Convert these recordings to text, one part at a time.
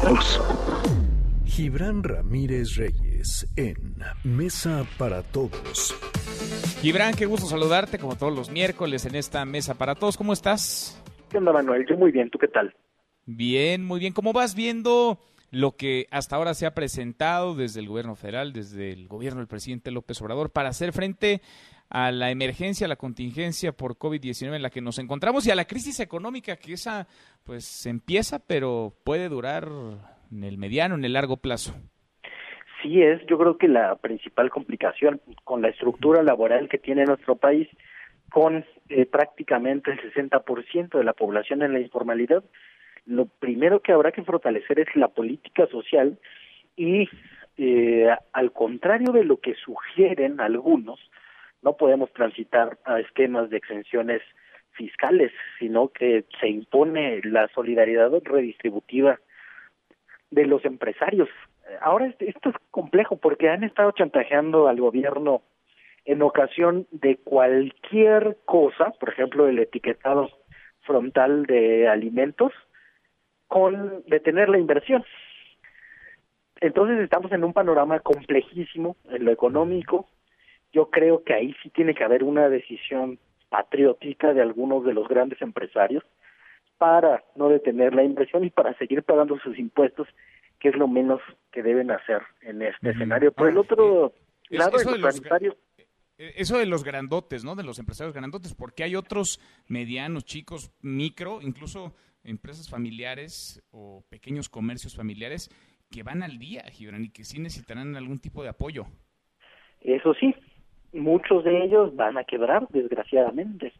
todos. Gibran Ramírez Reyes en Mesa para Todos. Gibran, qué gusto saludarte como todos los miércoles en esta Mesa para Todos. ¿Cómo estás? ¿Qué onda, Manuel? Yo muy bien, ¿tú qué tal? Bien, muy bien. ¿Cómo vas viendo lo que hasta ahora se ha presentado desde el gobierno federal, desde el gobierno del presidente López Obrador, para hacer frente a la emergencia, a la contingencia por COVID-19 en la que nos encontramos y a la crisis económica que esa pues empieza pero puede durar en el mediano, en el largo plazo. Sí es, yo creo que la principal complicación con la estructura laboral que tiene nuestro país, con eh, prácticamente el 60% de la población en la informalidad, lo primero que habrá que fortalecer es la política social y eh, al contrario de lo que sugieren algunos, no podemos transitar a esquemas de exenciones fiscales, sino que se impone la solidaridad redistributiva de los empresarios. Ahora esto es complejo porque han estado chantajeando al gobierno en ocasión de cualquier cosa, por ejemplo, el etiquetado frontal de alimentos, con detener la inversión. Entonces estamos en un panorama complejísimo en lo económico, yo creo que ahí sí tiene que haber una decisión patriótica de algunos de los grandes empresarios para no detener la inversión y para seguir pagando sus impuestos, que es lo menos que deben hacer en este escenario. Por el otro lado, eso, de los, eh, eso de los grandotes, ¿no? De los empresarios grandotes, porque hay otros medianos, chicos, micro, incluso empresas familiares o pequeños comercios familiares que van al día, Gibran, y que sí necesitarán algún tipo de apoyo. Eso sí, muchos de ellos van a quebrar, desgraciadamente.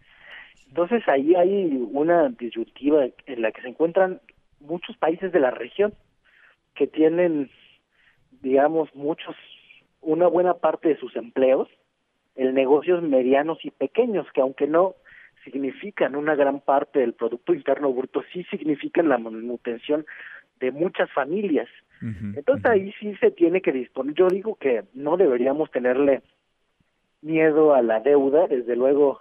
Entonces ahí hay una disyuntiva en la que se encuentran muchos países de la región que tienen, digamos, muchos, una buena parte de sus empleos en negocios medianos y pequeños, que aunque no significan una gran parte del Producto Interno Bruto, sí significan la manutención de muchas familias. Entonces ahí sí se tiene que disponer. Yo digo que no deberíamos tenerle miedo a la deuda, desde luego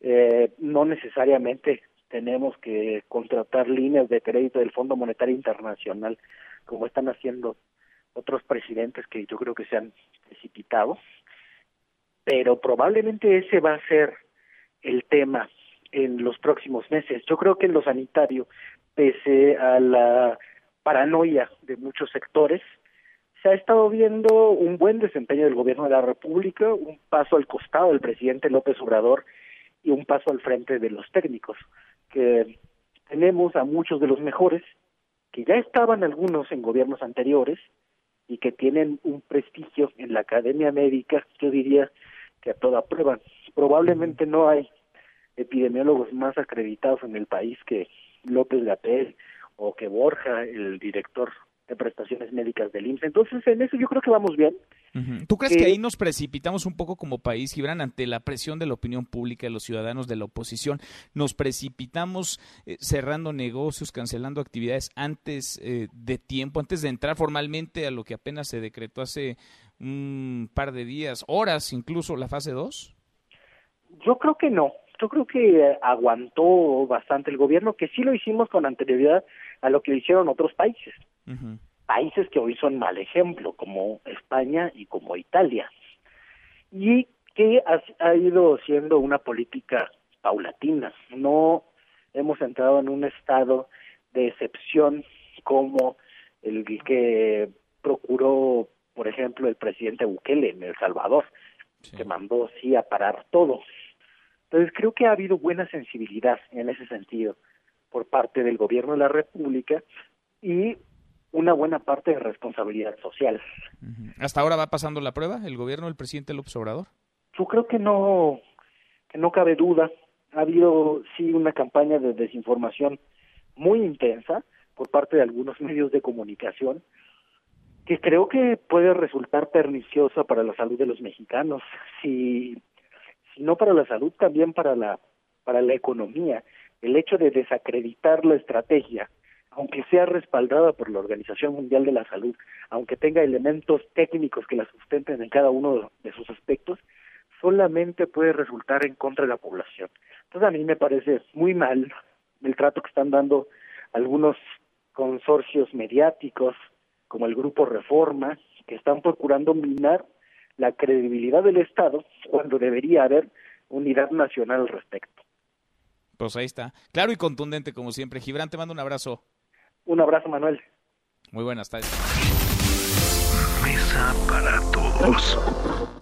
eh, no necesariamente tenemos que contratar líneas de crédito del Fondo Monetario Internacional como están haciendo otros presidentes que yo creo que se han precipitado, pero probablemente ese va a ser el tema en los próximos meses. Yo creo que en lo sanitario, pese a la paranoia de muchos sectores, se ha estado viendo un buen desempeño del gobierno de la República, un paso al costado del presidente López Obrador y un paso al frente de los técnicos, que tenemos a muchos de los mejores, que ya estaban algunos en gobiernos anteriores y que tienen un prestigio en la academia médica, yo diría que a toda prueba. Probablemente no hay epidemiólogos más acreditados en el país que López Gatel o que Borja, el director de prestaciones médicas del IMSS. Entonces, en eso yo creo que vamos bien. ¿Tú crees que ahí nos precipitamos un poco como país, Gibran, ante la presión de la opinión pública de los ciudadanos de la oposición? ¿Nos precipitamos eh, cerrando negocios, cancelando actividades antes eh, de tiempo, antes de entrar formalmente a lo que apenas se decretó hace un par de días, horas incluso, la fase 2? Yo creo que no. Yo creo que aguantó bastante el gobierno, que sí lo hicimos con anterioridad a lo que hicieron otros países. Países que hoy son mal ejemplo, como España y como Italia. Y que ha, ido siendo una política paulatina. No hemos entrado en un estado de excepción como el que procuró, por ejemplo, el presidente Bukele en El Salvador, que mandó sí a parar todo. Entonces creo que ha habido buena sensibilidad en ese sentido por parte del gobierno de la República y una buena parte de responsabilidad social. ¿Hasta ahora va pasando la prueba el gobierno del presidente López Obrador? Yo creo que no, que no cabe duda. Ha habido sí una campaña de desinformación muy intensa por parte de algunos medios de comunicación que creo que puede resultar perniciosa para la salud de los mexicanos, si, si no para la salud, también para la, para la economía. El hecho de desacreditar la estrategia aunque sea respaldada por la Organización Mundial de la Salud, aunque tenga elementos técnicos que la sustenten en cada uno de sus aspectos, solamente puede resultar en contra de la población. Entonces a mí me parece muy mal el trato que están dando algunos consorcios mediáticos como el Grupo Reforma, que están procurando minar la credibilidad del Estado cuando debería haber unidad nacional al respecto. Pues ahí está. Claro y contundente como siempre. Gibran, te mando un abrazo. Un abrazo, Manuel. Muy buenas tardes. Mesa para todos.